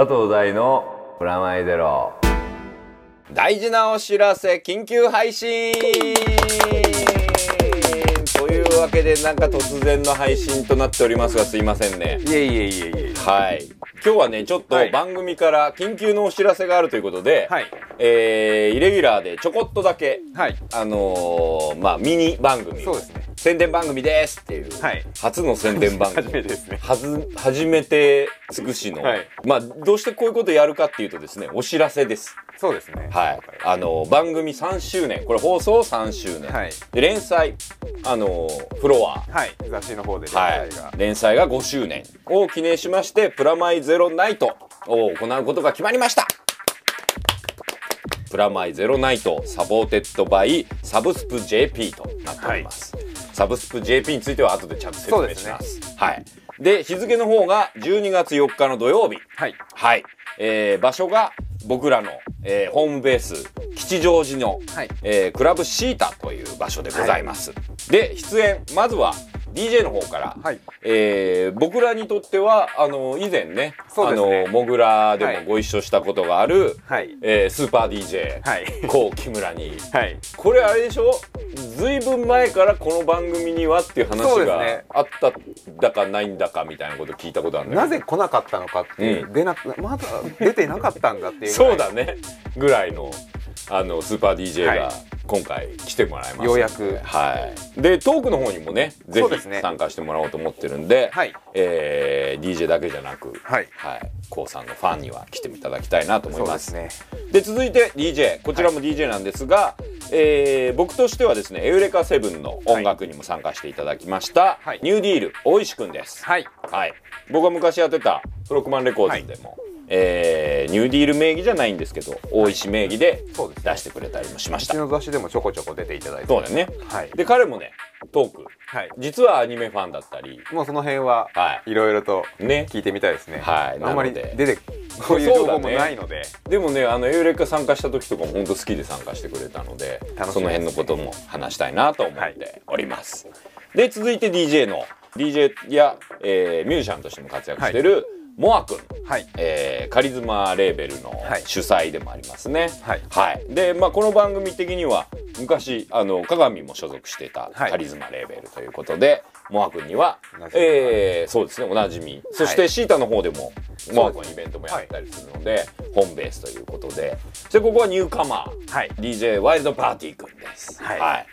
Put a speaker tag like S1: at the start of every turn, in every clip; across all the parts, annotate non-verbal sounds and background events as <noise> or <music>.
S1: 佐藤大のプラマイゼロ。
S2: 大事なお知らせ緊急配信。というわけでなんか突然の配信となっておりますがすいませんね。
S1: いえいえいえいえ。
S2: はい。今日はねちょっと
S1: はい。
S2: 番組から緊急のお知らせがあるということで、
S1: はい。
S2: えー、イレギュラーでちょこっとだけ
S1: はい。
S2: あのー、まあミニ番組
S1: そうですね
S2: 宣伝番組ですっていう、
S1: はい。
S2: 初の宣伝番組。
S1: 初めてですね。
S2: はず初めて尽くしの、
S1: はい。
S2: まあどうしてこういうことやるかっていうとですねお知らせです。
S1: そうですね。
S2: はい。あの番組3周年。これ放送3周年、
S1: はい。
S2: で連載。あのフロア。
S1: はい。雑誌の方で連
S2: はい。
S1: 載が、
S2: 連載が5周年。を記念しましてプラマイゼロナイト。を行うことが決まりました。プラマイゼロナイト。 supported by サブスプ JP となっております、サブスプ JP については後でちゃんと説明します。はい。で日付の方が12月4日の土曜日。
S1: はい。
S2: はい、えー場所が僕らの、えーホームベース吉祥寺の、
S1: はい。
S2: えークラブシータという場所でございます、で出演まずは DJ の方から、
S1: はい。
S2: えー僕らにとってはあの以前ね
S1: そうですね。
S2: あのモグラで
S1: はい。
S2: もご一緒したことがある、
S1: はい。
S2: えースーパー DJ、
S1: はい。
S2: こう木村に。
S1: はい。
S2: これあれでしょ？ずいぶん前からこの番組にはっていう話があっただかないんだかみたいなこと聞いたことあるんだけど。
S1: なぜ来なかったのかって、
S2: うん。
S1: 出なまだ出てなかったんだっていう <laughs>
S2: そうだね。ぐらいのあのスーパー DJ
S1: はい。
S2: が今回来てもらいます
S1: ようやく。
S2: はい。でトークの方にもねぜひ参加してもらおうと思ってるんで
S1: はい。
S2: えー DJ だけじゃなく
S1: はい。
S2: はい。こうさんのファンには来ていただきたいなと思いま
S1: そうですすね。
S2: で続いて DJ こちらも DJ なんですが、えー僕としてはですねエウレカセブンの音楽にも参加していただきました、
S1: はい。
S2: ニューディール大石くんです。
S1: はい。
S2: はい、僕が昔やってたフロックマンレコーズでも、えーニューディール名義じゃないんですけど大石名義で出してくれたりもしま
S1: うち
S2: した
S1: の雑誌でもちょこちょこ出ていただいて。
S2: そうだよね。
S1: はい。
S2: で彼もねトーク。
S1: はい。
S2: 実はアニメファンだったり。
S1: もうその辺は
S2: はい。
S1: ろいろと
S2: ね。
S1: 聞いてみたいですね。
S2: はい。
S1: あんまり出てこういう情報もないので。
S2: でもねあのエウレカ参加した時とかも本当好きで参加してくれたので
S1: 楽しみです
S2: その辺のことも話したいなと思っております、で続いて DJ の DJ や、えーミュージシャンとしても活躍してる、モア君。
S1: はい。
S2: えーカリズマレーベルの
S1: はい。
S2: 主催でもありますね。
S1: はい。
S2: で、まあ、この番組的には昔あの鏡も所属していた
S1: はい。
S2: カリズマレーベルということで、モア君にはえーそうですねおなじみ。そしてシータの方でもモア君イベントもや
S1: はい
S2: ったりするので、ホームベースということで。そしてここはニューカマー、
S1: はい。
S2: DJ ワイルドパーティー君です。
S1: はい。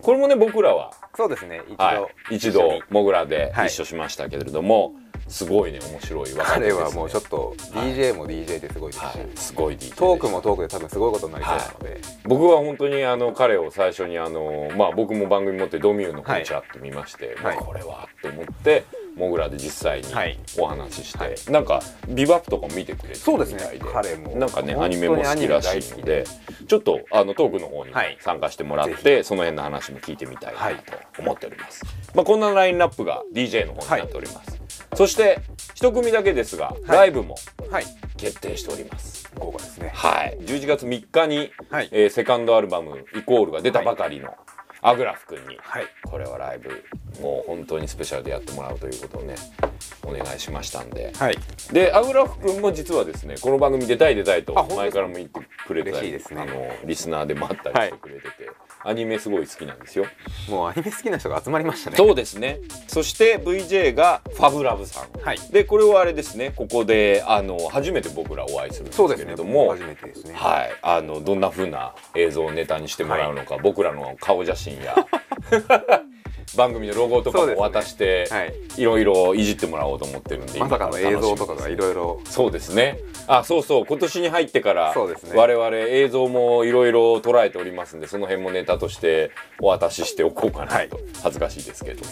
S2: これもね僕らは
S1: そうですね。一度、
S2: はい、一度モグラで
S1: はい。
S2: 一緒しましたけれども、すごいね面白い。ね、
S1: 彼はもうちょっと DJ も DJ ですごいですし、
S2: はい、すごい DJ
S1: トークもトークで多分すごいことになりそうなので、
S2: 僕は本当にあの彼を最初にあの、まあ、僕も番組持ってドミューの方
S1: はい
S2: にチラッと見まして、
S1: はい。
S2: まあこれはと思ってモグラで実際に
S1: はい。
S2: お話しして、
S1: はい
S2: なんかビバップとかも見てくれて
S1: そうですね。
S2: るみたいで
S1: 彼も。
S2: なんかねアニメも好きらしいので。ちょっとあのトークの方に参加してもらって、
S1: ぜ
S2: その辺の話も聞いてみたいなと思っております、まあ、こんなラインナップが DJ の方になっております、そして一組だけですが、ライブも
S1: はい。
S2: 決定しております。
S1: 豪華ですね。
S2: はい、11月3日に、
S1: はい。
S2: えーセカンドアルバム「イコール」が出たばかりのアグラフ君に、
S1: はい。
S2: これはライブもう本当にスペシャルでやってもらうということをねお願いしましたんで。
S1: はい。
S2: でアグラフ君も実はですねこの番組出たい出たいと前からも言ってくれてたり、
S1: 嬉しいですね。
S2: あのリスナーでもあったりしてくれてて、アニメすごい好きなんですよ。
S1: もうアニメ好きな人が集まりましたね。
S2: そうですね。そして VJ がファブラブさん。
S1: はい。
S2: でこれはあれですね。ここであの初めて僕らお会いするんです
S1: そうですね。
S2: けれども、
S1: 初めてですね。
S2: はい、あのどんな風な映像をネタにしてもらうのか、僕らの顔写真や <laughs> 番組のロゴとかも渡して、
S1: はい。
S2: いろいろいじってもらおうと思ってるんで
S1: まさかの映像とかがいろいろ。
S2: そうですね。あそうそう。今年に入ってから
S1: ね。
S2: 我々映像もいろいろ捉えておりますんでその辺もネタとしてお渡ししておこうかなと、
S1: はい。
S2: 恥ずかしいですけど。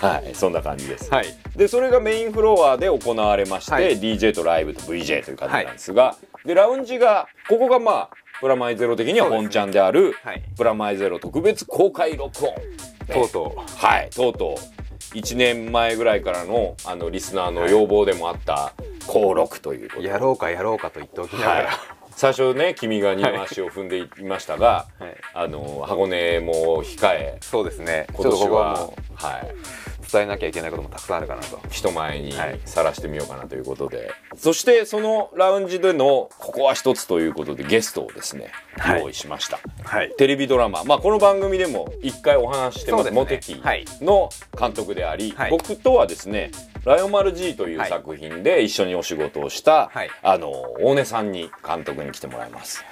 S2: はい。そんな感じです、
S1: はい。
S2: でそれがメインフロアで行われまして、
S1: はい。
S2: DJ とライブと VJ という感じなんですが、でラウンジがここがまあプラマイゼロ的には本ちゃんである
S1: はい。
S2: プラマイゼロ特別公開録音
S1: とうとう。
S2: はい。とうとう。1年前ぐらいからのあのリスナーの要望でもあった公録ということで。
S1: やろうかやろうかと言っておきなが
S2: はい。
S1: ら、
S2: 最初ね君が二の足を踏んでいましたが、
S1: はい。
S2: あの箱根も控え
S1: そうですね。
S2: 今年は
S1: もう。
S2: はい
S1: 伝えなきゃいけないこともたくさんあるかなと。
S2: 人前に
S1: はい
S2: さらしてみようかなということで、そしてそのラウンジでのここは一つということでゲストをですね、
S1: はい。
S2: 用意しました。
S1: はい。
S2: テレビドラマ、まあ、この番組でも一回お話ししてます。
S1: ね。
S2: モテキ
S1: はい。
S2: の監督であり、
S1: はい。
S2: 僕とはですね「ライオン丸 G」という
S1: はい。
S2: 作品で一緒にお仕事をした、
S1: はい。
S2: あの大根さんに監督に来てもらいます。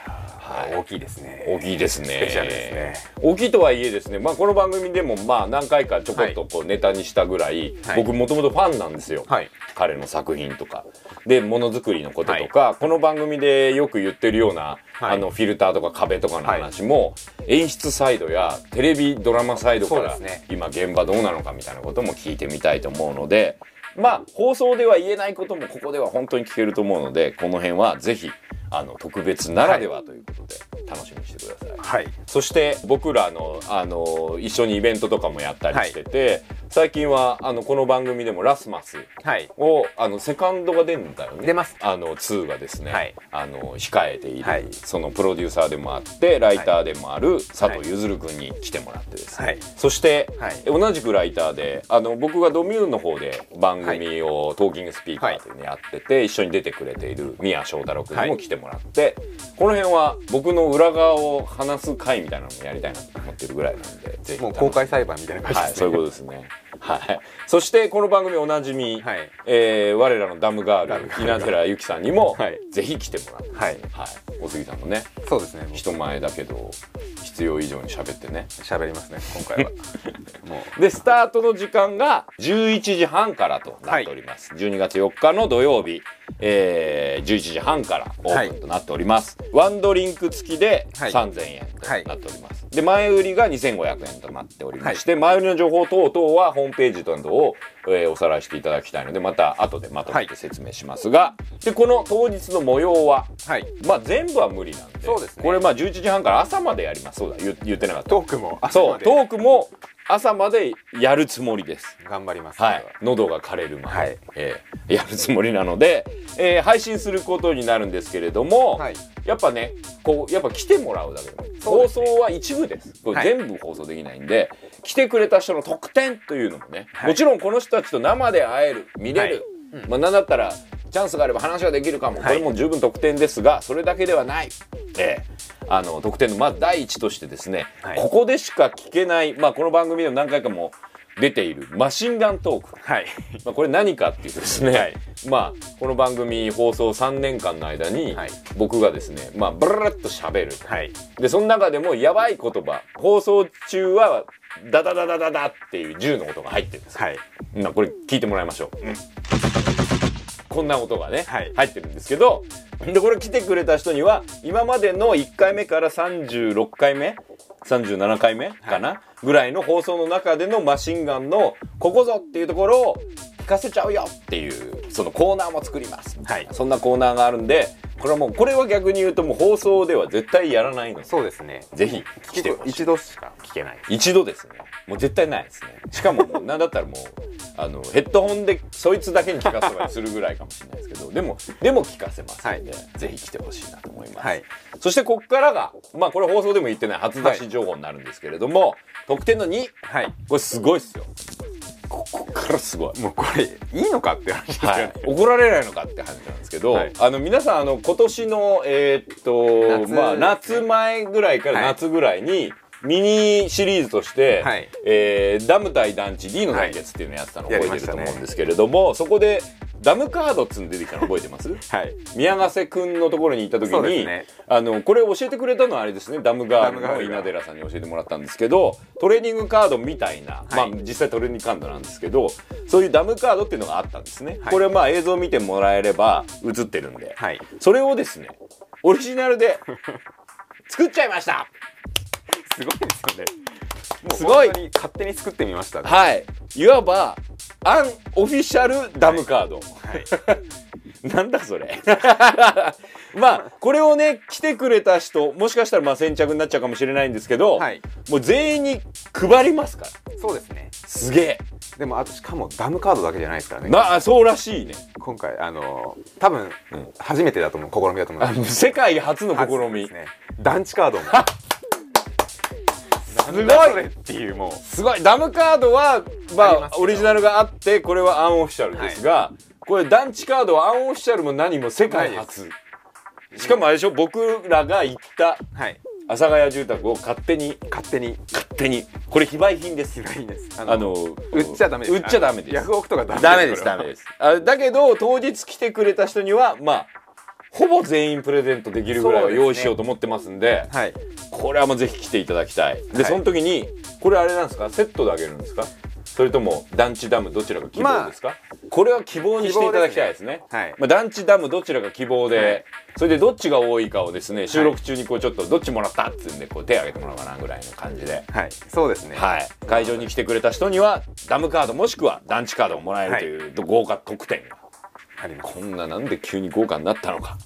S2: はい。
S1: 大きいですね。
S2: 大きいですね。
S1: スペシャルですね。
S2: 大きいとはいえですね、まあ、この番組でもまあ何回かちょこっとこうネタにしたぐらい、
S1: はい。
S2: 僕もともとファンなんですよ、
S1: はい。
S2: 彼の作品とか。でものづくりのこととか、この番組でよく言ってるような、
S1: はい。
S2: あのフィルターとか壁とかの話も、演出サイドやテレビドラマサイドから、
S1: ね。
S2: 今現場どうなのかみたいなことも聞いてみたいと思うのでまあ放送では言えないこともここでは本当に聞けると思うのでこの辺はぜひあの特別ならではということで楽しみにしてください。
S1: はい
S2: そして僕らのあの一緒にイベントとかもやったりしてて、最近はあのこの番組でもラスマス
S1: はい。
S2: をあのセカンドが出るんだよね。
S1: 出ます。
S2: あの2がですね、
S1: はい。
S2: あの控えている、
S1: はい。
S2: そのプロデューサーでもあってライターでもある佐藤ゆずる君に来てもらってですね、
S1: はい。
S2: そして、
S1: はい。
S2: 同じくライターであの僕がドミューンの方で番組をトーキングスピーカーというのやってて、一緒に出てくれている宮翔太郎君にも来てもらって、この辺は僕の裏側を話す会みたいなのもやりたいなと思ってるぐらいなんでぜひ。
S1: もう公開裁判みたいな感じ
S2: はい、そういうことですね。はい。そして、この番組おなじみ、
S1: はい。
S2: えー我らのダムガール、稲寺由紀さんにも、
S1: はい。
S2: ぜひ来てもらって、
S1: はい。
S2: はい。お杉さんもね、
S1: そうですね。
S2: 人前だけど、必要以上に喋ってね。
S1: 喋りますね今回は。<laughs> もう。
S2: で、スタートの時間が11時半からとなっております。12月4日の土曜日、えー11時半からオープンとなっております。ワンドリンク付きで
S1: はい
S2: 3000円となっております。で、前売りが2500円となっておりまして、前売りの情報等々はホームページなどを、えーおさらいしていただきたいので、また後でまとめて説明しますが、で、この当日の模様は、
S1: はい
S2: まあ全部は無理なんで、
S1: そうですね
S2: これまあ11時半から朝までやります。そうだ、言言ってなかった。
S1: トークも朝
S2: そう、トークも朝までやるつもりです。
S1: 頑張ります。
S2: はい、喉が枯れるまで、
S1: はい。
S2: えーやるつもりなので、えー配信することになるんですけれども、
S1: はい。
S2: やっぱねこうやっぱ来てもらうだけでも
S1: ね。
S2: 送は一部です。これ
S1: はい。
S2: 全部放送できないんで、来てくれた人の特典というのもね、
S1: はい。
S2: もちろんこの人たちと生で会える見れる、
S1: はい。
S2: まあ、なんだったらチャンスがあれば話ができるかも、
S1: はい。
S2: これも十分特典ですがそれだけではない、えーあの特典のまず第一としてですね、
S1: はい。
S2: ここでしか聞けない、まあ、この番組でも何回かも出ているマシンガントーク。
S1: はい。
S2: まあ、これ何かっていうとですね、
S1: はい。
S2: まあこの番組放送3年間の間に、
S1: はい。
S2: 僕がですねまあブルルッと喋る。
S1: はい。
S2: でその中でもやばい言葉放送中はダダダダダダっていう銃の音が入ってるんですよ、
S1: はい。
S2: まあ、これ聞いてもらいましょう、こんな音がね、
S1: はい。
S2: 入ってるんですけどでこれ来てくれた人には今までの1回目から36回目37回目かな、ぐらいの放送の中でのマシンガンのここぞっていうところを聞かせちゃうよっていうそのコーナーも作ります。
S1: はい。
S2: そんなコーナーがあるんでこれはもうこれは逆に言うともう放送では絶対やらないので
S1: そうですね。
S2: ぜひ来てほしい。
S1: 一度しか聞けない。
S2: 一度ですね。もう絶対ないですね。しかももうなんだったらもうあのヘッドホンでそいつだけに聞かせたりするぐらいかもしれないですけどでもでも聞かせますので、ぜひ来てほしいなと思います、
S1: はい。
S2: そしてここからがまあこれ放送でも言ってない初出し情報になるんですけれども、特典の2
S1: はい。
S2: これすごいっすよここからすごい。
S1: もうこれいいのかって話ですよ
S2: は
S1: ね
S2: い、怒られないのかって話なんですけど、
S1: はい。
S2: あの皆さんあの今年のえーっと
S1: 夏
S2: まあ夏前ぐらいから
S1: はい。
S2: 夏ぐらいに、ミニシリーズとして、
S1: はい。
S2: えーダム対団地 D の対決っていうのをやってたの覚えてると思うんですけれども、そこでダムカードっつうの出てきたの覚えてます？<laughs>
S1: はい。
S2: 宮ヶ瀬くんのところに行った時に、
S1: ね。
S2: あのこれ教えてくれたのはあれですねダムガールの稲寺さんに教えてもらったんですけどトレーニングカードみたいな、
S1: はい。
S2: まあ実際トレーニングカードなんですけどそういうダムカードっていうのがあったんですね、
S1: はい。
S2: これまあ映像見てもらえれば映ってるんで、
S1: はい。
S2: それをですねオリジナルで作っちゃいました
S1: すごいですよね。もう
S2: すごい。
S1: 勝手に作ってみましたね。
S2: はい。いわばアンオフィシャルダムカード、
S1: はい。<laughs>
S2: なんだそれ。<laughs> まあこれをね来てくれた人もしかしたらまあ先着になっちゃうかもしれないんですけど、
S1: はい。
S2: もう全員に配りますから。
S1: そうですね。
S2: すげえ。
S1: でもあとしかもダムカードだけじゃないですからね。
S2: なあそうらしいね。
S1: 今回あの多分
S2: うん。
S1: 初めてだと思う試みだと思う
S2: 世界初の試み、
S1: ね。団地カードも <laughs>
S2: すごい。
S1: っていうもう
S2: すごい。ダムカードはまあオリジナルがあってこれはアンオフィシャルですが、これ団地カードはアンオフィシャルも何も世界初。しかもあれでしょ？僕らが行った
S1: はい。
S2: 阿佐ヶ谷住宅を勝手に
S1: 勝手に。
S2: 勝手に。これ非売品です。
S1: いいです。
S2: あの
S1: 売っちゃダメです。
S2: 売っちゃダメです。
S1: ヤフオクとかダメ
S2: ダメですダメです。あだけど当日来てくれた人にはまあほぼ全員プレゼントできるぐらいは用意しようと思ってますんで
S1: はい。
S2: これはもうぜひ来ていただきたい。で、
S1: はい。
S2: その時にこれあれなんですか？セットであげるんですか？それとも団地ダムどちらが希望ですか、これは希望にしていただきたいですね。
S1: はい。
S2: まあ、団地ダムどちらが希望で、
S1: はい。
S2: それでどっちが多いかをですね収録中にこうちょっとどっちもらったっつうんでこう手挙げてもらおうかなぐらいの感じで。
S1: はい。そうですね。
S2: はい、会場に来てくれた人にはダムカードもしくは団地カードをもらえるという豪華特典が、こんななんで急に豪華になったのか、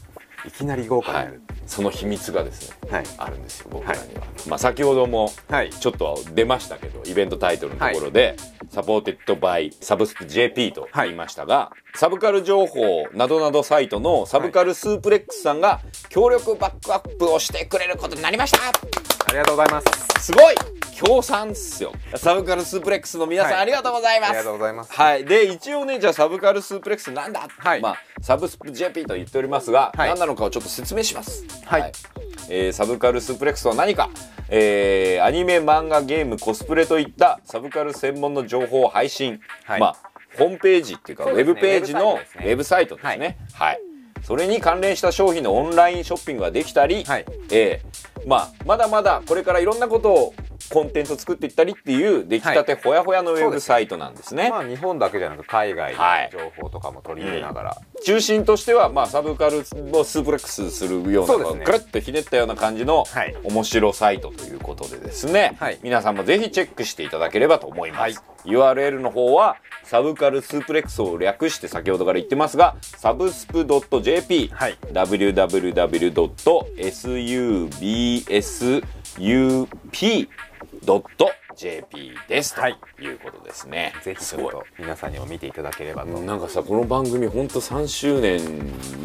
S1: いきなり豪華に
S2: は
S1: ない。る、
S2: その秘密がですね
S1: はい。
S2: あるんですよ僕らには、まあ先ほども
S1: はい。
S2: ちょっと出ましたけどイベントタイトルのところで、supported by サブスプ JP と言いましたが、サブカル情報などなどサイトのサブカルスープレックスさんが協力バックアップをしてくれることになりました。
S1: ありがとうございます。
S2: すごい。協賛っすよ。サブカルスープレックスの皆さん、
S1: はい。
S2: ありがとうございます。
S1: ありがとうございます。
S2: はい。で、一応ね、じゃあサブカルスープレックスなんだ
S1: はい。
S2: まあ、サブスプ JP と言っておりますが、
S1: はい。
S2: 何なのかをちょっと説明します。
S1: はい。
S2: えーサブカルスープレックスとは何か、えーアニメ、漫画、ゲーム、コスプレといったサブカル専門の情報を配信。
S1: はい。
S2: まあ、ホームページっていうか、ウェブページの
S1: ウェ
S2: ウェブサイトですね。はい。それに関連した商品のオンラインショッピングができたり、
S1: はい。
S2: えーまあ、まだまだこれからいろんなことをコンテンツを作っていったりっていう出来たてほやほやのウェブサイトなんですね。
S1: まあ日本だけじゃなく海外
S2: はい。
S1: の情報とかも取り入れながら、
S2: 中心としては、まあ、サブカルをスープレックスするような
S1: そうですね
S2: くるっとひねったような感じの
S1: はい。
S2: 面白サイトということでですね、
S1: はい。
S2: 皆さんもぜひチェックしていただければと思います、URL の方はサブカルスープレックスを略して先ほどから言ってますがサブスプ .jp、
S1: はい
S2: www.subsup.jp です。と
S1: はい。
S2: いうことですね、
S1: ぜひちょっと皆さんにも見ていただければと、
S2: なんかさこの番組ほんと3周年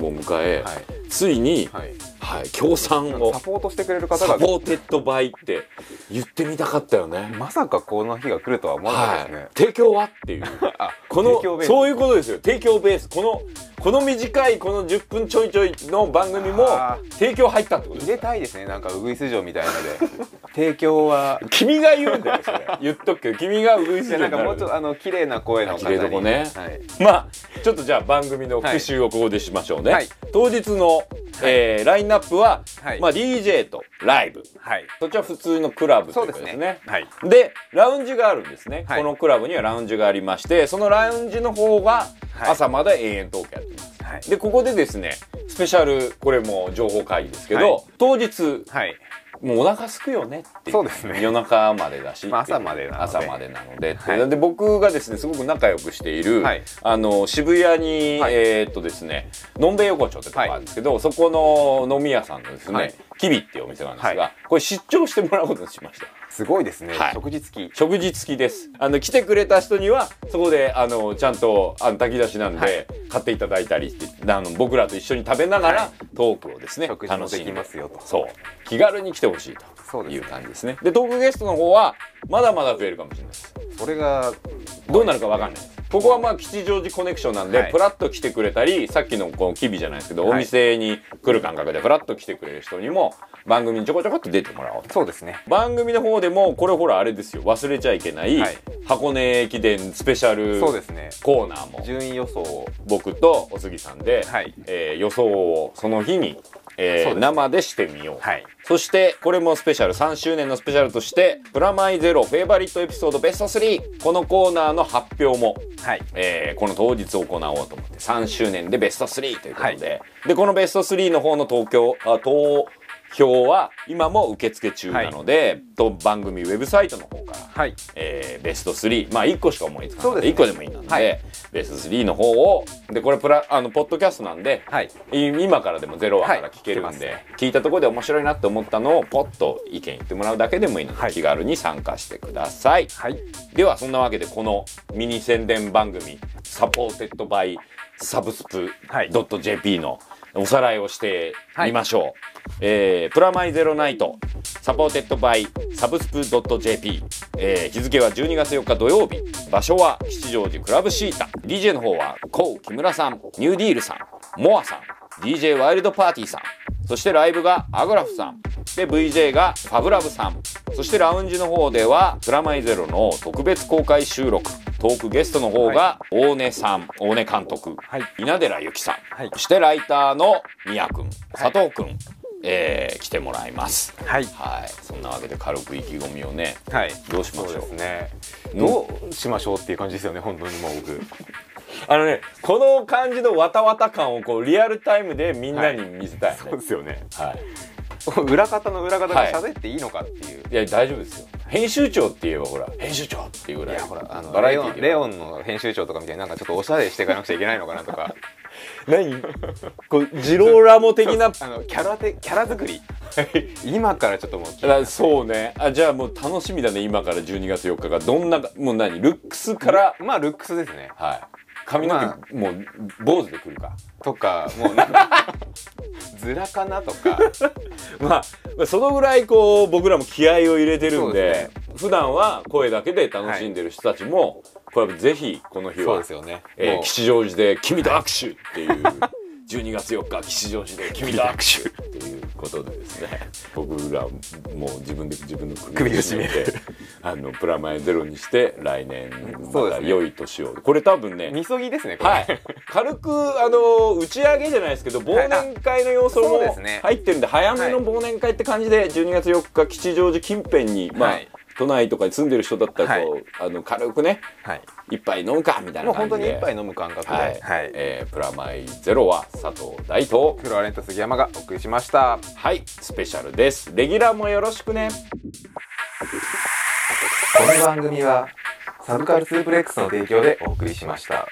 S2: を迎え、
S1: はい
S2: ついに、
S1: はい。
S2: はい、協賛を
S1: サポートしてくれる方が
S2: supported by って言ってみたかったよね。
S1: まさかこの日が来るとは思わなかったですね、
S2: はい、提供はっていう。<laughs>
S1: あ
S2: このそういうことですよ。提供ベース。このこの短いこの10分ちょいちょいの番組も
S1: あ
S2: 提供入ったってことです。
S1: 入れたいですね。なんかウグイス城みたいので提供は
S2: 君が言うんだよそれ。言っとくけど君がウグイスな
S1: んかもうちょっとあの綺麗な声の方に。
S2: 綺麗どこね。
S1: はい、
S2: まあちょっとじゃあ番組の復習をここでしましょうね、
S1: はい。
S2: 当日の、えーラインナップは、
S1: はい。
S2: まあ、DJ とライブ。
S1: はい、
S2: そっちは普通のクラブといううかですすね。
S1: ねはい。
S2: でラウンジがあるんですね、
S1: はい。
S2: このクラブにはラウンジがありましてそのラウンジの方が
S1: はい。
S2: 朝まで永遠トークやってます、
S1: はい。
S2: でここでですねスペシャルこれも情報会議ですけど、
S1: はい。
S2: 当日
S1: はい
S2: もうお腹すくよねって
S1: そうですね。
S2: 夜中までだし、
S1: まあ朝までなので。
S2: 朝までなので。
S1: はい。
S2: で僕がですねすごく仲良くしている、
S1: はい。
S2: あの渋谷に、
S1: はい。
S2: えーっとですねのんべい横丁ってとこあるんですけど、そこの飲み屋さんのですね、
S1: はい。
S2: キビっていうお店なんですが、
S1: はい。
S2: これ出張してもらうことにしました
S1: すごいですね、
S2: はい。
S1: 食事付き。
S2: 食事付きです。あの来てくれた人にはそこであのちゃんとあの炊き出しなんで、
S1: はい。
S2: 買っていただいたりあの僕らと一緒に食べながら、
S1: はい。
S2: トークをですね
S1: 食事も
S2: 楽しん
S1: できますよと。
S2: そう。気軽に来てほしい
S1: そうですね
S2: という感じですね。でトークゲストの方はまだまだ増えるかもしれないです。
S1: それが
S2: どうなるかわかんない。ここはまあ吉祥寺コネクションなんで、
S1: はい。
S2: プラッと来てくれたりさっきのこのキビじゃないですけど、
S1: はい。
S2: お店に来る感覚でプラッと来てくれる人にも番組にちょこちょこっと出てもらおうと。
S1: そうですね。
S2: 番組の方でもこれほらあれですよ。忘れちゃいけない、
S1: はい。
S2: 箱根駅伝スペシャルコーナーも
S1: 順位予想を。
S2: 僕とお杉さんで、
S1: はい。
S2: えー予想をその日に、えー生でしてみよう、
S1: はい。
S2: そしてこれもスペシャル。3周年のスペシャルとして「プラマイゼロフェイバリットエピソードベスト3」このコーナーの発表も、
S1: はい。
S2: えーこの当日行おうと思って3周年でベスト3ということで、でこのベスト3の方の東京あ投票は今も受付中なので、と番組ウェブサイトの方から
S1: はい。
S2: えーベスト3まあ1個しか思いつかな
S1: そうですね。
S2: い1個でもいいなんで、
S1: はい。
S2: ベスト3の方をでこれプラあのポッドキャストなんで、
S1: はい。
S2: い今からでもゼロ話から聞けるんで、
S1: はい。聞
S2: いたところで面白いなって思ったのをポッと意見言ってもらうだけでもいいので、
S1: はい。
S2: 気軽に参加してください。
S1: はい。
S2: ではそんなわけでこのミニ宣伝番組サポーテッドバイサブスプ JP のおさらいをしてみましょう、えープラマイゼロナイトサポーテッドバイサブスプ .jp、えー日付は12月4日土曜日。場所は吉祥寺クラブシータ。DJ の方はコウ木村さんニューディールさんモアさん DJ ワイルドパーティーさん。そしてライブがアグラフさん。で VJ がファブラブさん。そしてラウンジの方ではプラマイゼロの特別公開収録トークゲストの方が大根さん大根監督、
S1: はい。
S2: 稲寺由紀さん、
S1: はい。
S2: そしてライターの宮君佐藤君、えー来てもらいます。
S1: はい。
S2: はい。そんなわけで軽く意気込みをね
S1: はい。
S2: どうしましょう？
S1: そうね。
S2: うん。
S1: どうしましょうっていう感じですよね本当にもう僕。
S2: あのねこの感じのわたわた感をこうリアルタイムでみんなに見せたいね、
S1: そうですよね。
S2: はい。
S1: 裏方の裏方が喋っていいのかっていう、
S2: いや大丈夫ですよ編集長って言えばほら編集長っていうぐらい
S1: ほらあの
S2: バラエ
S1: レオン
S2: ティ
S1: レオンの編集長とかみたいになんかちょっとおしゃれしていかなくちゃいけないのかなとか。
S2: 何？こうジローラモ的な <laughs>
S1: あのキャラてキャラ作り。今からちょっともう
S2: そうね。あじゃあもう楽しみだね今から12月4日が。どんなもう何？ルックスから
S1: まあルックスですね。
S2: はい。髪の毛、
S1: ま
S2: もう坊主でくるか。
S1: とかもうなんか <laughs> ズラかなとか
S2: まあまあそのぐらいこう僕らも気合を入れてるんで
S1: です
S2: 普段は声だけで楽しんでる人たちも、これはぜひこの日
S1: そう
S2: は
S1: ですよね。
S2: えー吉祥寺で君と握手っていう12月4日吉祥寺で君と握手っていうことでですね。<laughs> 僕らもう自分で自分の
S1: 首を絞め
S2: てあのプラマイゼロにして来年また良い年を。これ多分ね
S1: みそぎですねこれ、
S2: はい、軽くあの打ち上げじゃないですけど忘年会の要素も入ってるんで早めの忘年会って感じで12月4日吉祥寺近辺に、まあ
S1: はい
S2: 都内とかに住んでる人だったらこう、
S1: はい。
S2: あの軽くね
S1: はい。
S2: 一杯飲むかみたい
S1: もう
S2: な感じで。
S1: 本当に一杯飲む感覚で、
S2: は
S1: はい。い
S2: えープラマイゼロは佐藤大と。
S1: フロアレント杉山がお送りしました。
S2: はい。スペシャルです。レギュラーもよろしくね。
S1: この番組はサブカルスープレックスの提供でお送りしました